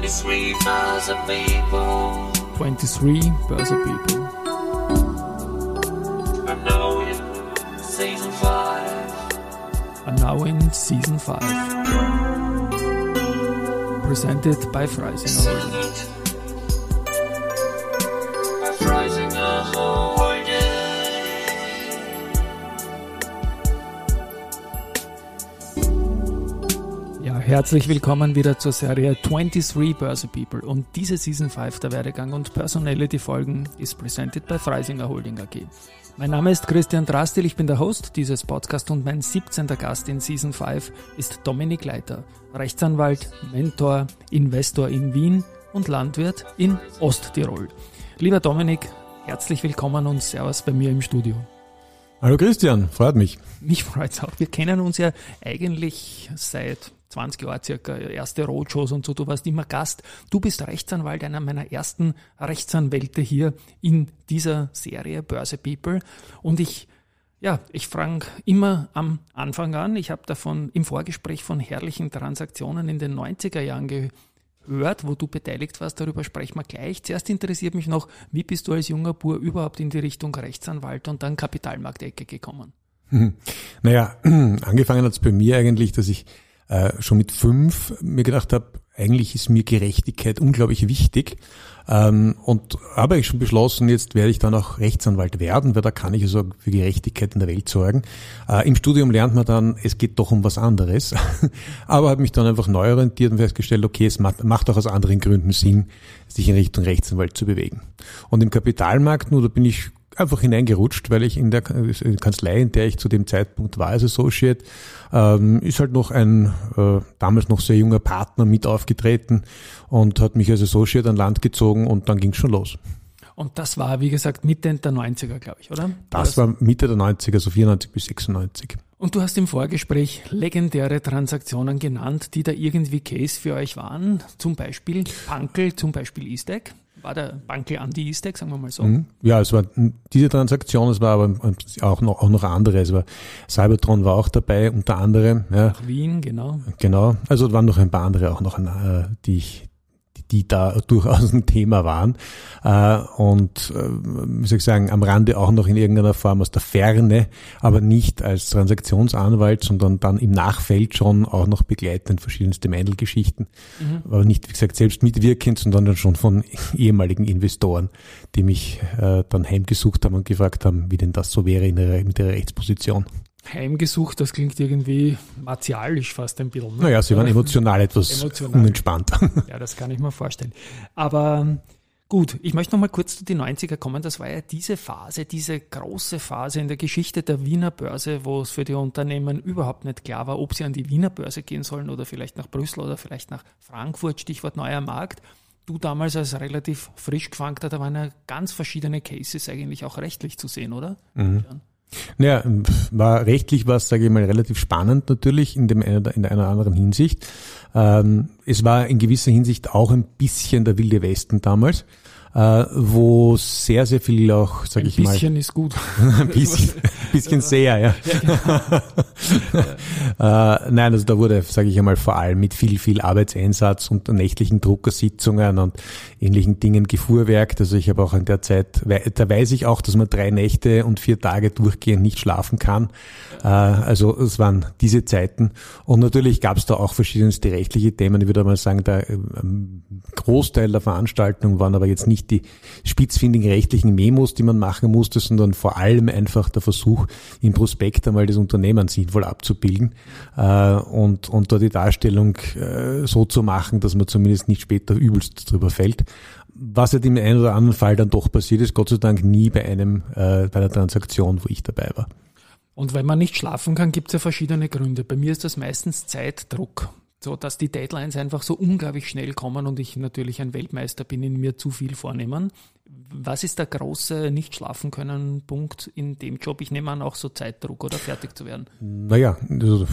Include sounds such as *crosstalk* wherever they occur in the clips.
23 Börse People. 23 Börse People. And now in season 5. And now in season 5. Presented by. By herzlich willkommen wieder zur Serie 23 Börse People. Und diese Season 5 der Werdegang und Personality Folgen ist presented by Freisinger Holding AG. Mein Name ist Christian Drastil, ich bin der Host dieses Podcasts und mein 17. Gast in Season 5 ist Dominik Leiter, Rechtsanwalt, Mentor, Investor in Wien und Landwirt in Osttirol. Lieber Dominik, herzlich willkommen und Servus bei mir im Studio. Hallo Christian, freut mich. Mich freut's auch. Wir kennen uns ja eigentlich seit 20 Jahren circa, erste Roadshows und so. Du warst immer Gast. Du bist Rechtsanwalt, einer meiner ersten Rechtsanwälte hier in dieser Serie Börse People. Und ich, ja, ich frage immer am Anfang an. Ich habe davon im Vorgespräch von herrlichen Transaktionen in den 90er Jahren gehört, wo du beteiligt warst. Darüber sprechen wir gleich. Zuerst interessiert mich noch, wie bist du als junger Bur überhaupt in die Richtung Rechtsanwalt und dann Kapitalmarktecke gekommen? *laughs* Naja, *clears throat* angefangen hat es bei mir eigentlich, dass ich äh, schon mit fünf mir gedacht habe, eigentlich ist mir Gerechtigkeit unglaublich wichtig. Ähm, und habe ich schon beschlossen, jetzt werde ich dann auch Rechtsanwalt werden, weil da kann ich also für Gerechtigkeit in der Welt sorgen. Äh, Im Studium lernt man dann, es geht doch um was anderes. *laughs* Aber habe mich dann einfach neu orientiert und festgestellt, okay, es macht, macht auch aus anderen Gründen Sinn, sich in Richtung Rechtsanwalt zu bewegen. Und im Kapitalmarkt, nur da bin ich einfach hineingerutscht, weil ich in der Kanzlei, in der ich zu dem Zeitpunkt war als Associate, ähm, ist halt noch ein äh, damals noch sehr junger Partner mit aufgetreten und hat mich als Associate an Land gezogen und dann ging es schon los. Und das war, wie gesagt, Mitte der 90er, glaube ich, oder? Das war Mitte der 90er, so 94 bis 96. Und du hast im Vorgespräch legendäre Transaktionen genannt, die da irgendwie Case für euch waren. Zum Beispiel Pankel, zum Beispiel Eastec. War der Bankel an die Eastec, sagen wir mal so? Mhm. Ja, es war diese Transaktion, es war aber auch noch, auch noch andere. Es war Cybertron war auch dabei, unter anderem. Ja. Nach Wien, genau. Genau. Also es waren noch ein paar andere auch noch, äh, die ich die da durchaus ein Thema waren äh, und äh, wie soll ich sagen, am Rande auch noch in irgendeiner Form aus der Ferne, aber nicht als Transaktionsanwalt, sondern dann im Nachfeld schon auch noch begleitend verschiedenste Mändelgeschichten, mhm. aber nicht, wie gesagt, selbst mitwirkend, sondern dann schon von ehemaligen Investoren, die mich äh, dann heimgesucht haben und gefragt haben, wie denn das so wäre in ihrer, mit ihrer Rechtsposition. Heimgesucht, das klingt irgendwie martialisch fast ein bisschen. Ne? Naja, sie waren emotional etwas emotional. unentspannt. *laughs* Ja, das kann ich mir vorstellen. Aber gut, ich möchte noch mal kurz zu den 90er kommen. Das war ja diese Phase, diese große Phase in der Geschichte der Wiener Börse, wo es für die Unternehmen überhaupt nicht klar war, ob sie an die Wiener Börse gehen sollen oder vielleicht nach Brüssel oder vielleicht nach Frankfurt, Stichwort neuer Markt. Du damals als relativ frisch gefangter, da waren ja ganz verschiedene Cases eigentlich auch rechtlich zu sehen, oder? Mhm. Naja, war rechtlich war es, sage ich mal, relativ spannend natürlich in, dem, in einer anderen Hinsicht. Ähm, es war in gewisser Hinsicht auch ein bisschen der wilde Westen damals äh, wo sehr, sehr viel auch, sage ich mal. Ein bisschen ist gut. *laughs* ein bisschen, bisschen sehr, ja. ja genau. *laughs* äh, nein, also da wurde, sage ich einmal, vor allem mit viel, viel Arbeitseinsatz und nächtlichen Druckersitzungen und ähnlichen Dingen gefuhrwerkt. Also ich habe auch in der Zeit, da weiß ich auch, dass man drei Nächte und vier Tage durchgehend nicht schlafen kann. Äh, also es waren diese Zeiten. Und natürlich gab es da auch verschiedenste rechtliche Themen. Ich würde mal sagen, der ähm, Großteil der Veranstaltung waren aber jetzt nicht die spitzfindigen rechtlichen Memos, die man machen musste, sondern vor allem einfach der Versuch, im Prospekt einmal das Unternehmen sinnvoll abzubilden äh, und, und da die Darstellung äh, so zu machen, dass man zumindest nicht später übelst drüber fällt. Was halt im einen oder anderen Fall dann doch passiert ist, Gott sei Dank nie bei einem, äh, bei einer Transaktion, wo ich dabei war. Und wenn man nicht schlafen kann, gibt es ja verschiedene Gründe. Bei mir ist das meistens Zeitdruck so dass die Deadlines einfach so unglaublich schnell kommen und ich natürlich ein Weltmeister bin in mir zu viel vornehmen. Was ist der große nicht schlafen können Punkt in dem Job? Ich nehme an auch so Zeitdruck oder fertig zu werden. Naja, also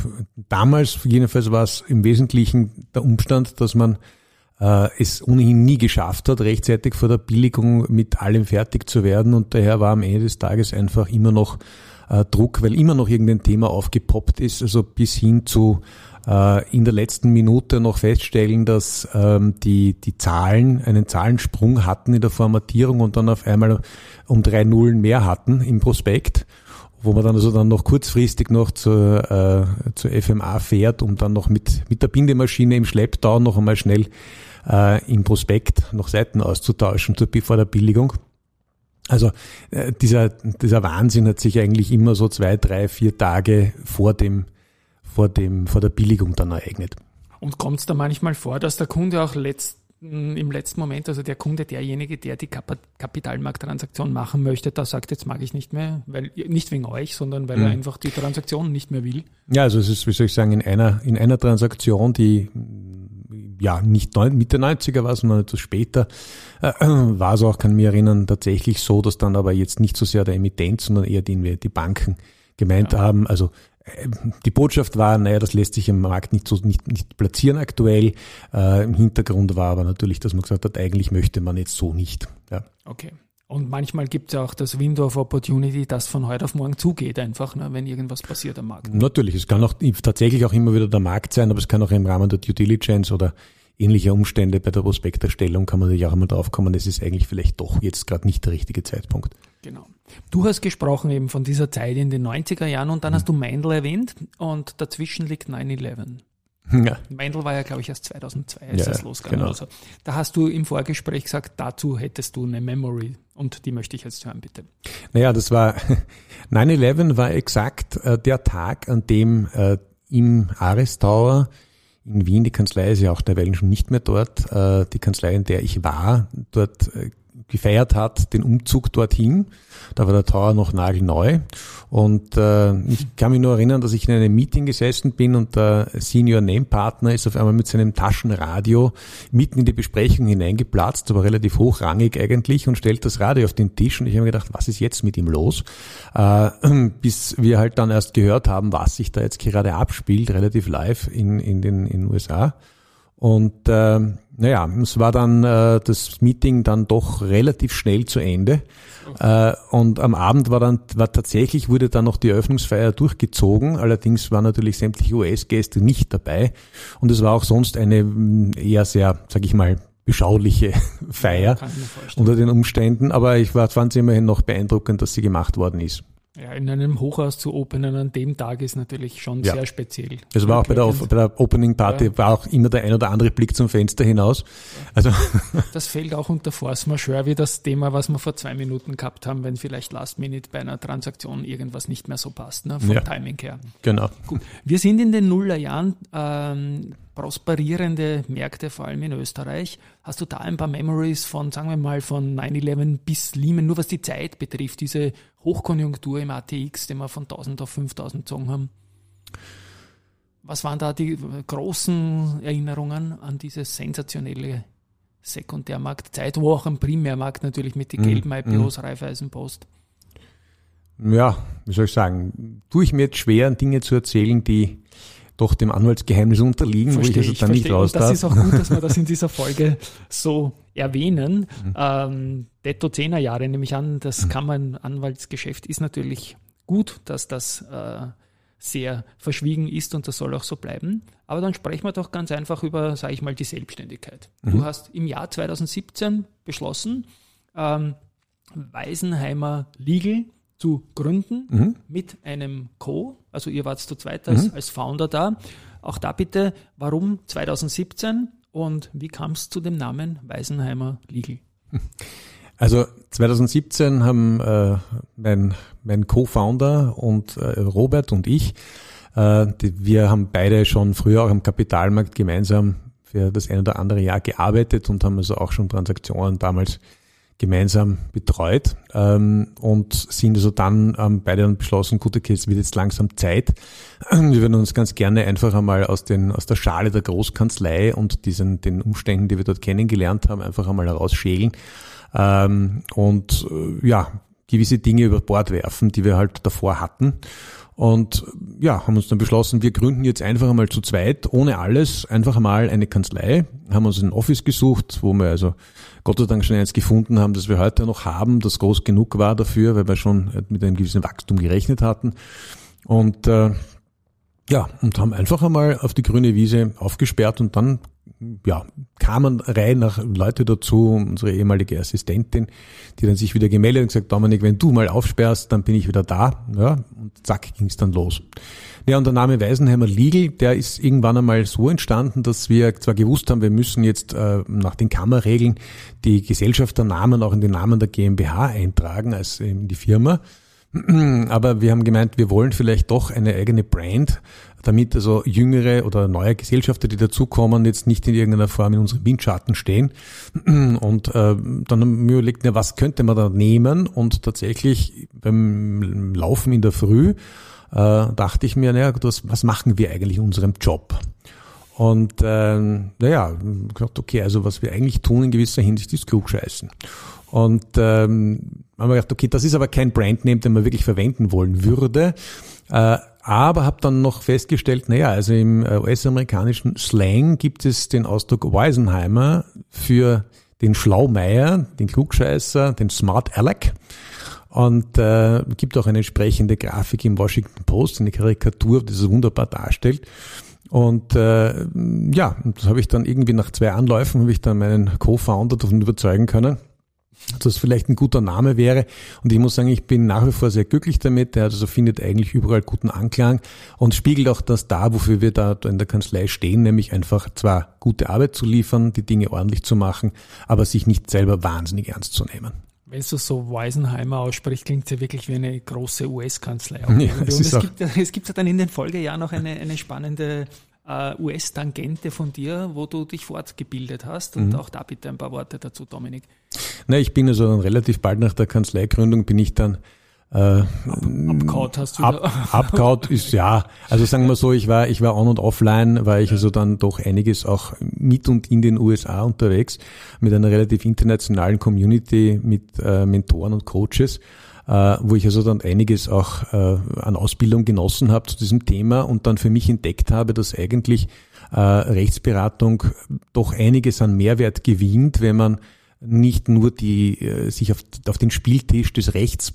damals jedenfalls war es im Wesentlichen der Umstand, dass man äh, es ohnehin nie geschafft hat, rechtzeitig vor der Billigung mit allem fertig zu werden und daher war am Ende des Tages einfach immer noch äh, Druck, weil immer noch irgendein Thema aufgepoppt ist, also bis hin zu äh, in der letzten Minute noch feststellen, dass ähm, die, die Zahlen einen Zahlensprung hatten in der Formatierung und dann auf einmal um drei Nullen mehr hatten im Prospekt wo man dann also dann noch kurzfristig noch zur, äh, zur FMA fährt, um dann noch mit, mit der Bindemaschine im Schlepptau noch einmal schnell äh, im Prospekt noch Seiten auszutauschen zur, vor der Billigung. Also äh, dieser, dieser Wahnsinn hat sich eigentlich immer so zwei, drei, vier Tage vor dem vor, dem, vor der Billigung dann ereignet. Und kommt es da manchmal vor, dass der Kunde auch letzten, im letzten Moment, also der Kunde, derjenige, der die Kap Kapitalmarkttransaktion machen möchte, da sagt, jetzt mag ich nicht mehr, weil nicht wegen euch, sondern weil mhm. er einfach die Transaktion nicht mehr will? Ja, also es ist, wie soll ich sagen, in einer, in einer Transaktion, die ja nicht neun, Mitte 90er war, sondern etwas später, äh, war es auch, kann mich erinnern, tatsächlich so, dass dann aber jetzt nicht so sehr der Emittent, sondern eher die, die Banken gemeint ja. haben, also die Botschaft war, naja, das lässt sich im Markt nicht so nicht, nicht platzieren aktuell. Äh, Im Hintergrund war aber natürlich, dass man gesagt hat, eigentlich möchte man jetzt so nicht. Ja. Okay. Und manchmal gibt es auch das Window of Opportunity, das von heute auf morgen zugeht, einfach, ne, wenn irgendwas passiert am Markt. Natürlich, es kann auch tatsächlich auch immer wieder der Markt sein, aber es kann auch im Rahmen der Due Diligence oder ähnlicher Umstände bei der Prospekterstellung kann man natürlich auch immer drauf kommen, es ist eigentlich vielleicht doch jetzt gerade nicht der richtige Zeitpunkt. Genau. Du hast gesprochen eben von dieser Zeit in den 90er Jahren und dann hast du Meindl erwähnt und dazwischen liegt 9-11. Ja. Meindl war ja, glaube ich, erst 2002, als ja, das losgegangen genau. Also, da hast du im Vorgespräch gesagt, dazu hättest du eine Memory und die möchte ich jetzt hören, bitte. Naja, das war, *laughs* 9-11 war exakt äh, der Tag, an dem äh, im Ares Tower in Wien, die Kanzlei ist ja auch derweil schon nicht mehr dort, äh, die Kanzlei, in der ich war, dort äh, gefeiert hat, den Umzug dorthin. Da war der Tower noch nagelneu. Und äh, ich kann mich nur erinnern, dass ich in einem Meeting gesessen bin und der Senior Name Partner ist auf einmal mit seinem Taschenradio mitten in die Besprechung hineingeplatzt, aber relativ hochrangig eigentlich und stellt das Radio auf den Tisch und ich habe mir gedacht, was ist jetzt mit ihm los? Äh, *clears throat* bis wir halt dann erst gehört haben, was sich da jetzt gerade abspielt, relativ live in, in den in den USA. Und äh, naja, es war dann äh, das Meeting dann doch relativ schnell zu Ende. Okay. Äh, und am Abend war dann war tatsächlich wurde dann noch die Eröffnungsfeier durchgezogen. Allerdings waren natürlich sämtliche US-Gäste nicht dabei. Und es war auch sonst eine mm, eher sehr, sag ich mal, beschauliche *laughs* Feier unter den Umständen. Aber ich war, fand es immerhin noch beeindruckend, dass sie gemacht worden ist. Ja, in einem Hochhaus zu openen an dem Tag ist natürlich schon ja. sehr speziell. Es war auch bei der, bei der Opening Party, ja. war auch immer der ein oder andere Blick zum Fenster hinaus. Also *laughs* das fällt auch unter Force Majeure wie das Thema, was wir vor zwei Minuten gehabt haben, wenn vielleicht Last Minute bei einer Transaktion irgendwas nicht mehr so passt, ne, vom. Timing her. Genau. Gut. Wir sind in den Nullerjahren ähm, prosperierende Märkte, vor allem in Österreich. Hast du da ein paar Memories von, sagen wir mal, von 9-11 bis Lehman, nur was die Zeit betrifft, diese Hochkonjunktur im ATX, den wir von 1000 auf 5000 gezogen haben? Was waren da die großen Erinnerungen an diese sensationelle Sekundärmarktzeit, wo auch am Primärmarkt natürlich mit den mhm. gelben IPOs, mm. Raiffeisenpost? Ja, wie soll ich sagen, tue ich mir jetzt schwer, Dinge zu erzählen, die doch dem Anwaltsgeheimnis unterliegen, verstehe wo ich also dann nicht raus darf. Und das ist auch gut, dass wir das in dieser *laughs* Folge so erwähnen. Mhm. Ähm, Detto 10er Jahre nehme ich an, das mhm. Kammernanwaltsgeschäft ist natürlich gut, dass das äh, sehr verschwiegen ist und das soll auch so bleiben. Aber dann sprechen wir doch ganz einfach über, sage ich mal, die Selbstständigkeit. Mhm. Du hast im Jahr 2017 beschlossen, ähm, Weisenheimer Legal zu gründen mhm. mit einem Co. Also ihr wart zu zweit als, mhm. als Founder da. Auch da bitte, warum 2017 und wie kam es zu dem Namen Weisenheimer Legal? *laughs* Also 2017 haben äh, mein, mein Co-Founder und äh, Robert und ich, äh, die, wir haben beide schon früher auch am Kapitalmarkt gemeinsam für das ein oder andere Jahr gearbeitet und haben also auch schon Transaktionen damals gemeinsam betreut ähm, und sind also dann ähm, beide dann beschlossen, gut, okay, es wird jetzt langsam Zeit. *clears throat* Wir würden uns ganz gerne einfach einmal aus, den, aus der Schale der Großkanzlei und diesen, den Umständen, die wir dort kennengelernt haben, einfach einmal herausschälen ähm, und äh, ja, gewisse Dinge über Bord werfen, die wir halt davor hatten. Und ja, haben uns dann beschlossen, wir gründen jetzt einfach einmal zu zweit, ohne alles, einfach einmal eine Kanzlei, haben uns ein Office gesucht, wo wir also Gott sei Dank schon eins gefunden haben, das wir heute noch haben, das groß genug war dafür, weil wir schon mit einem gewissen Wachstum gerechnet hatten. Und äh, ja, und haben einfach einmal auf die grüne Wiese aufgesperrt und dann ja, kamen Reihe nach Leute dazu, unsere ehemalige Assistentin, die dann sich wieder gemeldet und gesagt, Dominik, wenn du mal aufsperrst, dann bin ich wieder da. Ja, und zack, ging es dann los. Ja, und der Name Weisenheimer Legal, der ist irgendwann einmal so entstanden, dass wir zwar gewusst haben, wir müssen jetzt äh, nach den Kammerregeln die Gesellschafternamen auch in den Namen der GmbH eintragen als in die Firma. *clears throat* Aber wir haben gemeint, wir wollen vielleicht doch eine eigene Brand, damit also jüngere oder neue Gesellschafter, die dazukommen, jetzt nicht in irgendeiner Form in unserem Windschatten stehen. *clears throat* Und äh, dann haben wir überlegt, ja, was könnte man da nehmen? Und tatsächlich beim Laufen in der Früh äh, dachte ich mir, naja, das, was machen wir eigentlich in unserem Job? Und ähm, naja, gesagt, okay, also was wir eigentlich tun in gewisser Hinsicht ist Klugscheißen. Und ähm, haben wir gedacht, okay, das ist aber kein Brandname, den man wirklich verwenden wollen würde. Äh, aber habe dann noch festgestellt, naja, also im äh, US-amerikanischen Slang gibt es den Ausdruck Weisenheimer für den Schlaumeier, den Klugscheißer, den Smart Alec. Und äh, gibt auch eine entsprechende Grafik im Washington Post, eine Karikatur, die das wunderbar darstellt. Und äh, ja, das habe ich dann irgendwie nach zwei Anläufen, habe ich dann meinen Co-Founder davon überzeugen können, das vielleicht ein guter Name wäre. Und ich muss sagen, ich bin nach wie vor sehr glücklich damit. Der also findet eigentlich überall guten Anklang und spiegelt auch das da, wofür wir da in der Kanzlei stehen, nämlich einfach zwar gute Arbeit zu liefern, die Dinge ordentlich zu machen, aber sich nicht selber wahnsinnig ernst zu nehmen. Wenn du so Weisenheimer aussprichst, klingt es ja wirklich wie eine große US-Kanzlei. Ja, es, es, gibt, *laughs* es gibt ja dann in den Folgejahren noch eine, eine spannende äh, US-Tangente von dir, wo du dich fortgebildet hast. Und mhm. auch da bitte ein paar Worte dazu, Dominik. Na, ich bin also dann relativ bald nach der Kanzleigründung bin ich dann äh, Abkaut hast du ab, *laughs* Abkaut ist ja, also sagen wir so, ich war, ich war on und offline, war ich also dann doch einiges auch mit und in den USA unterwegs, mit einer relativ internationalen Community, mit äh, Mentoren und Coaches wo ich also dann einiges auch äh, an Ausbildung genossen habe zu diesem Thema und dann für mich entdeckt habe, dass eigentlich äh, Rechtsberatung doch einiges an Mehrwert gewinnt, wenn man nicht nur die äh, sich auf, auf den Spieltisch des Rechts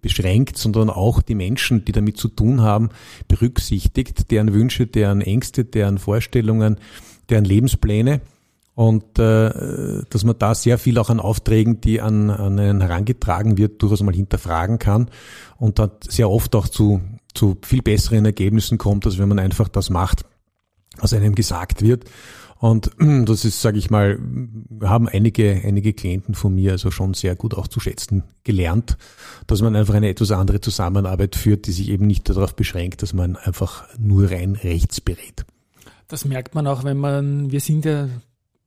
beschränkt, sondern auch die Menschen, die damit zu tun haben, berücksichtigt, deren Wünsche, deren Ängste, deren Vorstellungen, deren Lebenspläne und äh, dass man da sehr viel auch an Aufträgen, die an, an einen herangetragen wird, durchaus mal hinterfragen kann und dann sehr oft auch zu, zu viel besseren Ergebnissen kommt, als wenn man einfach das macht, was einem gesagt wird. Und *clears throat* das ist, sage ich mal, haben einige, einige Klienten von mir also schon sehr gut auch zu schätzen gelernt, dass man einfach eine etwas andere Zusammenarbeit führt, die sich eben nicht darauf beschränkt, dass man einfach nur rein rechts berät. Das merkt man auch, wenn man, wir sind ja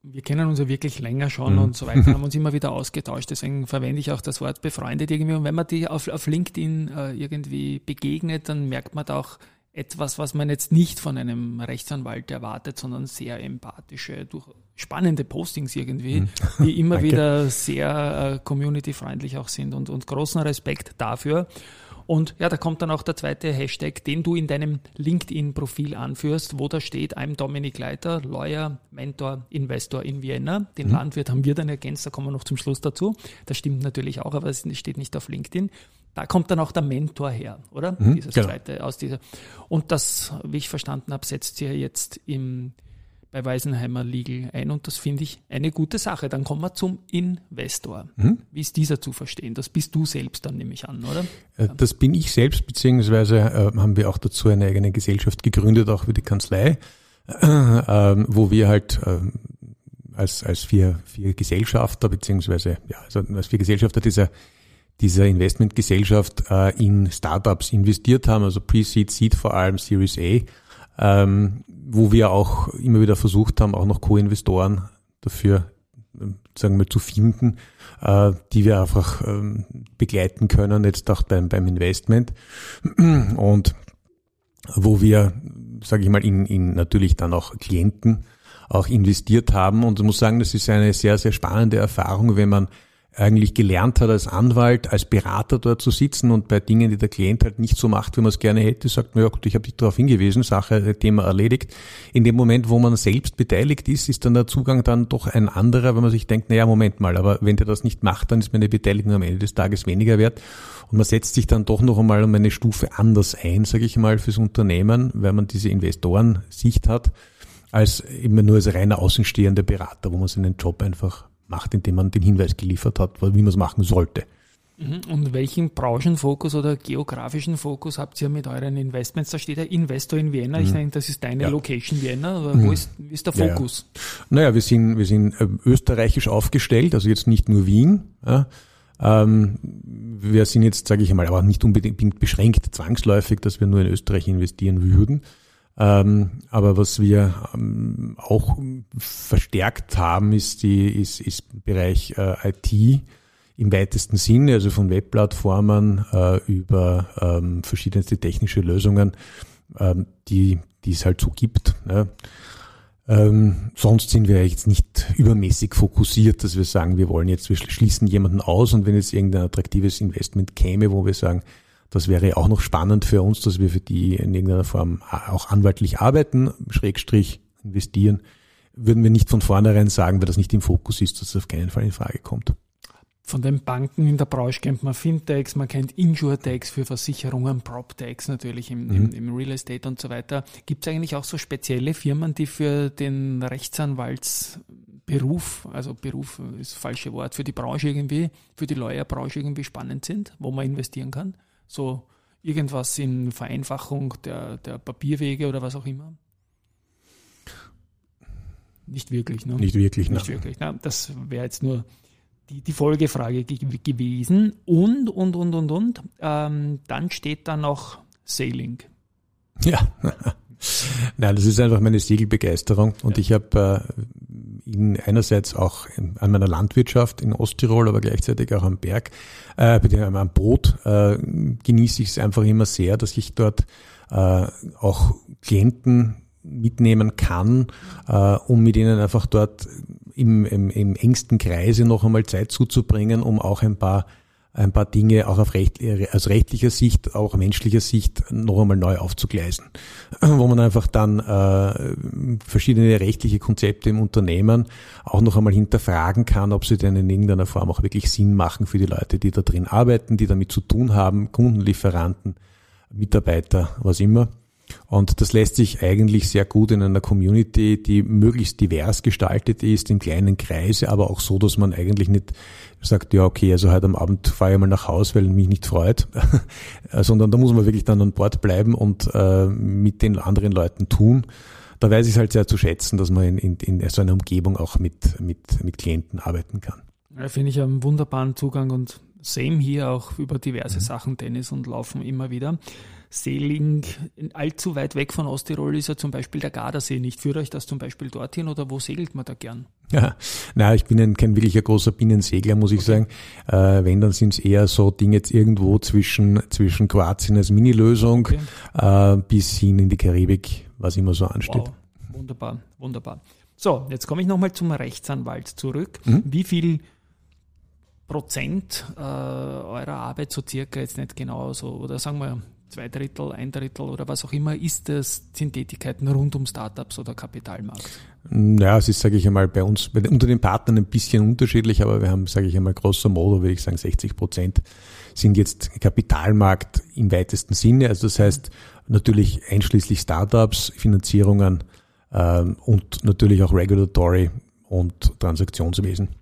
wir kennen uns ja wirklich länger schon mhm. und so weiter, *laughs* haben uns immer wieder ausgetauscht. Deswegen verwende ich auch das Wort befreundet irgendwie. Und wenn man die auf, auf LinkedIn äh, irgendwie begegnet, dann merkt man da auch etwas, was man jetzt nicht von einem Rechtsanwalt erwartet, sondern sehr empathische, durch spannende Postings irgendwie, mhm. die immer *laughs* wieder sehr äh, community-freundlich auch sind und, und großen Respekt dafür. Und ja, da kommt dann auch der zweite Hashtag, den du in deinem LinkedIn-Profil anführst, wo da steht, I'm Dominik Leiter, Lawyer, Mentor, Investor in Vienna. Den mhm. Landwirt haben wir dann ergänzt, da kommen wir noch zum Schluss dazu. Das stimmt natürlich auch, aber es steht nicht auf LinkedIn. Da kommt dann auch der Mentor her, oder? Mhm, Dieses genau. zweite aus dieser. Und das, wie ich verstanden habe, setzt ihr jetzt im bei Weisenheimer Legal ein und das finde ich eine gute Sache. Dann kommen wir zum Investor. Mhm. Wie ist dieser zu verstehen? Das bist du selbst dann, nehme ich an, oder? Äh, das bin ich selbst, beziehungsweise äh, haben wir auch dazu eine eigene Gesellschaft gegründet, auch für die Kanzlei, äh, äh, wo wir halt äh, als, als vier, vier Gesellschafter, beziehungsweise ja, also als vier Gesellschafter dieser dieser Investmentgesellschaft in Startups investiert haben, also Pre-Seed, Seed vor allem, Series A ähm, wo wir auch immer wieder versucht haben, auch noch Co-Investoren dafür ähm, sagen wir, zu finden, äh, die wir einfach ähm, begleiten können, jetzt auch beim, beim Investment. *clears throat* Und wo wir, sage ich mal, in, in natürlich dann auch Klienten auch investiert haben. Und ich muss sagen, das ist eine sehr, sehr spannende Erfahrung, wenn man eigentlich gelernt hat als Anwalt, als Berater dort zu sitzen und bei Dingen, die der Klient halt nicht so macht, wie man es gerne hätte, sagt, naja gut, ich habe dich darauf hingewiesen, Sache, äh, Thema erledigt. In dem Moment, wo man selbst beteiligt ist, ist dann der Zugang dann doch ein anderer, wenn man sich denkt, naja, Moment mal, aber wenn der das nicht macht, dann ist meine Beteiligung am Ende des Tages weniger wert. Und man setzt sich dann doch noch einmal um eine Stufe anders ein, sage ich mal, fürs Unternehmen, weil man diese Investorensicht hat, als immer nur als reiner außenstehender Berater, wo man seinen Job einfach macht, indem man den Hinweis geliefert hat, wie man es machen sollte. Mhm. Und welchen Branchenfokus oder geografischen Fokus habt ihr mit euren Investments? Da steht ja Investor in Vienna. Ich mhm. denke, das ist deine ja. Location Vienna. Aber mhm. wo ist, ist der Fokus? Ja, ja. Naja, wir sind, wir sind äh, österreichisch aufgestellt, also jetzt nicht nur Wien. Ähm, wir sind jetzt, sage ich einmal, aber nicht unbedingt beschränkt zwangsläufig, dass wir nur in Österreich investieren würden. Ähm, aber was wir ähm, auch verstärkt haben, ist die ist, ist Bereich äh, IT im weitesten Sinne, also von Webplattformen äh, über ähm, verschiedenste technische Lösungen, die, die es halt so gibt. Ähm, sonst sind wir jetzt nicht übermäßig fokussiert, dass wir sagen, wir wollen jetzt, wir schließen jemanden aus und wenn jetzt irgendein attraktives Investment käme, wo wir sagen, das wäre auch noch spannend für uns, dass wir für die in irgendeiner Form auch anwaltlich arbeiten, Schrägstrich investieren, würden wir nicht von vornherein sagen, weil das nicht im Fokus ist, dass es auf keinen Fall in Frage kommt. Von den Banken in der Branche kennt man Fintechs, man kennt Insurtechs für Versicherungen, PropTechs natürlich im, mhm. im, im, Real Estate und so weiter. Gibt es eigentlich auch so spezielle Firmen, die für den Rechtsanwaltsberuf, also Beruf ist das falsche Wort, für die Branche irgendwie, für die Lawyerbranche irgendwie spannend sind, wo man investieren kann? So irgendwas in Vereinfachung der, der Papierwege oder was auch immer? Nicht wirklich, ne? Nicht wirklich, ne? Nicht wirklich. Ne? Das wäre jetzt nur die, die Folgefrage gewesen. Und, und, und, und, und. Ähm, dann steht da noch Sailing. Ja. *laughs* Nein, das ist einfach meine Segelbegeisterung. Und ja. ich habe äh, in einerseits auch an meiner Landwirtschaft in Osttirol, aber gleichzeitig auch am Berg, äh, am Boot, äh, genieße ich es einfach immer sehr, dass ich dort äh, auch Klienten mitnehmen kann, äh, um mit ihnen einfach dort im, im, im engsten Kreise noch einmal Zeit zuzubringen, um auch ein paar ein paar Dinge auch auf recht, aus rechtlicher Sicht, auch menschlicher Sicht noch einmal neu aufzugleisen, *clears throat* wo man einfach dann äh, verschiedene rechtliche Konzepte im Unternehmen auch noch einmal hinterfragen kann, ob sie denn in irgendeiner Form auch wirklich Sinn machen für die Leute, die da drin arbeiten, die damit zu tun haben, Kunden, Lieferanten, Mitarbeiter, was immer. Und das lässt sich eigentlich sehr gut in einer Community, die möglichst divers gestaltet ist, im kleinen Kreise, aber auch so, dass man eigentlich nicht sagt, ja, okay, also heute am Abend fahre ich mal nach Haus, weil mich nicht freut, *laughs* sondern da muss man wirklich dann an Bord bleiben und äh, mit den anderen Leuten tun. Da weiß ich es halt sehr zu schätzen, dass man in, in, in so einer Umgebung auch mit, mit, mit Klienten arbeiten kann. Ja, Finde ich einen wunderbaren Zugang und same hier auch über diverse mhm. Sachen, Tennis und Laufen immer wieder. Seeling allzu weit weg von Osttirol ist ja zum Beispiel der Gardasee nicht. Führt euch das zum Beispiel dorthin oder wo segelt man da gern? Ja, na, ich bin ein, kein wirklicher großer Binnensegler, muss ich sagen. Äh, wenn, dann sind es eher so Dinge jetzt irgendwo zwischen, zwischen Kroatien als Minilösung okay. äh, bis hin in die Karibik, was immer so ansteht. Wow. Wunderbar, wunderbar. So, jetzt komme ich nochmal zum Rechtsanwalt zurück. Mhm. Wie viel Prozent äh, eurer Arbeit so circa jetzt nicht genau so, oder sagen wir zwei Drittel, ein Drittel oder was auch immer, ist das, sind Tätigkeiten rund um Startups oder Kapitalmarkt? Ja, es ist, sage ich einmal, bei uns, unter den Partnern ein bisschen unterschiedlich, aber wir haben, sage ich einmal, großer Modo, würde ich sagen, 60 Prozent sind jetzt Kapitalmarkt im weitesten Sinne. Also das heißt natürlich einschließlich Startups, Finanzierungen ähm, und natürlich auch Regulatory und Transaktionswesen.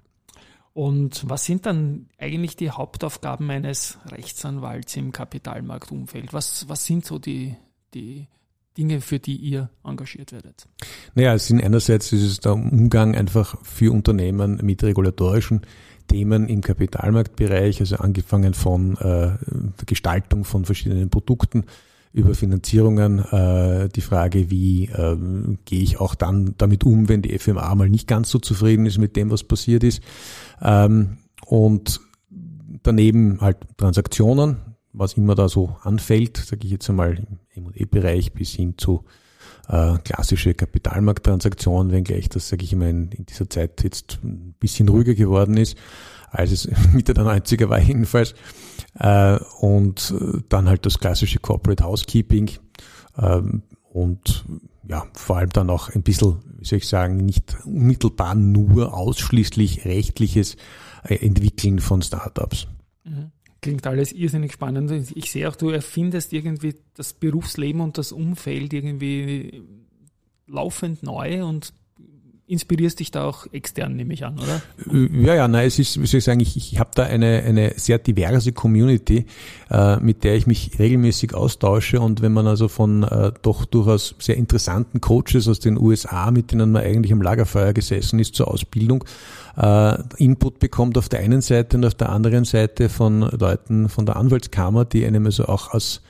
Und was sind dann eigentlich die Hauptaufgaben eines Rechtsanwalts im Kapitalmarktumfeld? Was, was sind so die, die Dinge, für die ihr engagiert werdet? Naja, es sind einerseits ist es der Umgang einfach für Unternehmen mit regulatorischen Themen im Kapitalmarktbereich, also angefangen von äh, der Gestaltung von verschiedenen Produkten über Finanzierungen, äh, die Frage, wie äh, gehe ich auch dann damit um, wenn die FMA mal nicht ganz so zufrieden ist mit dem, was passiert ist. Ähm, und daneben halt Transaktionen, was immer da so anfällt, sage ich jetzt einmal im M&E-Bereich bis hin zu äh, klassische Kapitalmarkttransaktionen, wenngleich das, sage ich immer, in, in dieser Zeit jetzt ein bisschen ruhiger geworden ist. Als es *laughs* Mitte der 90er war jedenfalls. Äh, und dann halt das klassische Corporate Housekeeping ähm, und ja, vor allem dann auch ein bisschen, wie soll ich sagen, nicht unmittelbar nur ausschließlich rechtliches äh, Entwickeln von Startups. Mhm. Klingt alles irrsinnig spannend. Ich sehe auch, du erfindest irgendwie das Berufsleben und das Umfeld irgendwie laufend neu und inspirierst dich da auch extern, nehme ich an, oder? Äh, ja, ja, nein, es ist, wie soll ich sagen, ich, ich habe da eine, eine sehr diverse Community, äh, mit der ich mich regelmäßig austausche und wenn man also von äh, doch durchaus sehr interessanten Coaches aus den USA, mit denen man eigentlich am Lagerfeuer gesessen ist zur Ausbildung, äh, Input bekommt auf der einen Seite und auf der anderen Seite von Leuten von der Anwaltskammer, die einem also auch aus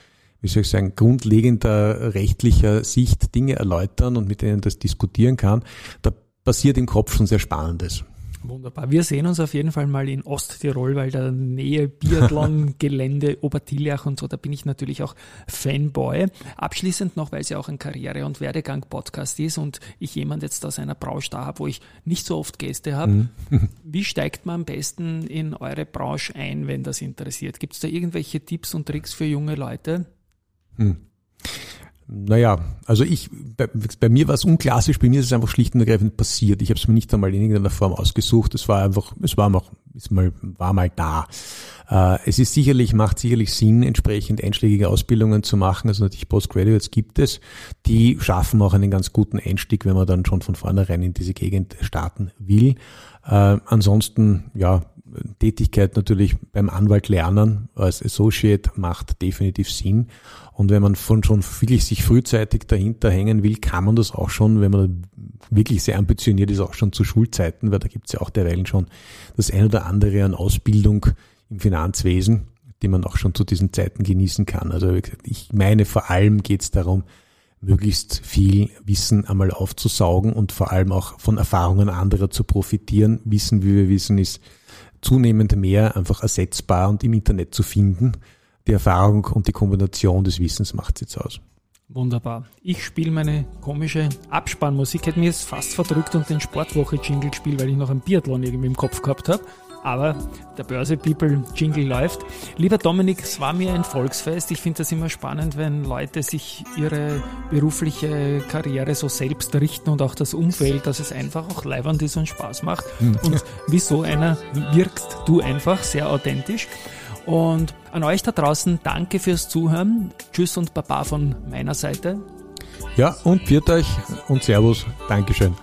wie soll ich sagen, grundlegender rechtlicher Sicht Dinge erläutern und mit denen das diskutieren kann. Da passiert im Kopf schon sehr Spannendes. Wunderbar. Wir sehen uns auf jeden Fall mal in Osttirol, weil da Nähe Biathlon, *laughs* Gelände, Obertiljach und so, da bin ich natürlich auch Fanboy. Abschließend noch, weil es ja auch ein Karriere- und Werdegang-Podcast ist und ich jemand jetzt aus einer Branche da habe, wo ich nicht so oft Gäste habe. Mhm. *laughs* Wie steigt man am besten in eure Branche ein, wenn das interessiert? Gibt es da irgendwelche Tipps und Tricks für junge Leute? Mhm. Naja, also ich, bei, bei mir war es unklassisch, bei mir ist es einfach schlicht und ergreifend passiert. Ich habe es mir nicht einmal in irgendeiner Form ausgesucht. Es war einfach, es war mal, ist mal, war mal da. Äh, es ist sicherlich, macht sicherlich Sinn, entsprechend einschlägige Ausbildungen zu machen. Also natürlich Postgraduates gibt es, die schaffen auch einen ganz guten Einstieg, wenn man dann schon von vornherein in diese Gegend starten will. Äh, ansonsten, ja, Tätigkeit natürlich beim Anwalt lernen als Associate macht definitiv Sinn. Und wenn man von schon wirklich sich frühzeitig dahinter hängen will, kann man das auch schon, wenn man wirklich sehr ambitioniert ist, auch schon zu Schulzeiten, weil da gibt es ja auch derweilen schon das ein oder andere an Ausbildung im Finanzwesen, die man auch schon zu diesen Zeiten genießen kann. Also ich meine, vor allem geht es darum, möglichst viel Wissen einmal aufzusaugen und vor allem auch von Erfahrungen anderer zu profitieren. Wissen, wie wir wissen, ist zunehmend mehr einfach ersetzbar und im Internet zu finden. Die Erfahrung und die Kombination des Wissens macht es jetzt aus. Wunderbar. Ich spiele meine komische Abspannmusik. Hätte mir jetzt fast verdrückt und den Sportwoche-Jingle gespielt, weil ich noch einen Biathlon irgendwie im Kopf gehabt habe aber der Börse People Jingle läuft. Lieber Dominik, es war mir ein Volksfest. Ich finde das immer spannend, wenn Leute sich ihre berufliche Karriere so selbst richten und auch das Umfeld, dass es einfach auch leibend ist und Spaß macht. Mhm. Und *laughs* wie so einer wirkst du einfach sehr authentisch. Und an euch da draußen, danke fürs Zuhören. Tschüss und Baba von meiner Seite. Ja, und viert euch und Servus. Dankeschön.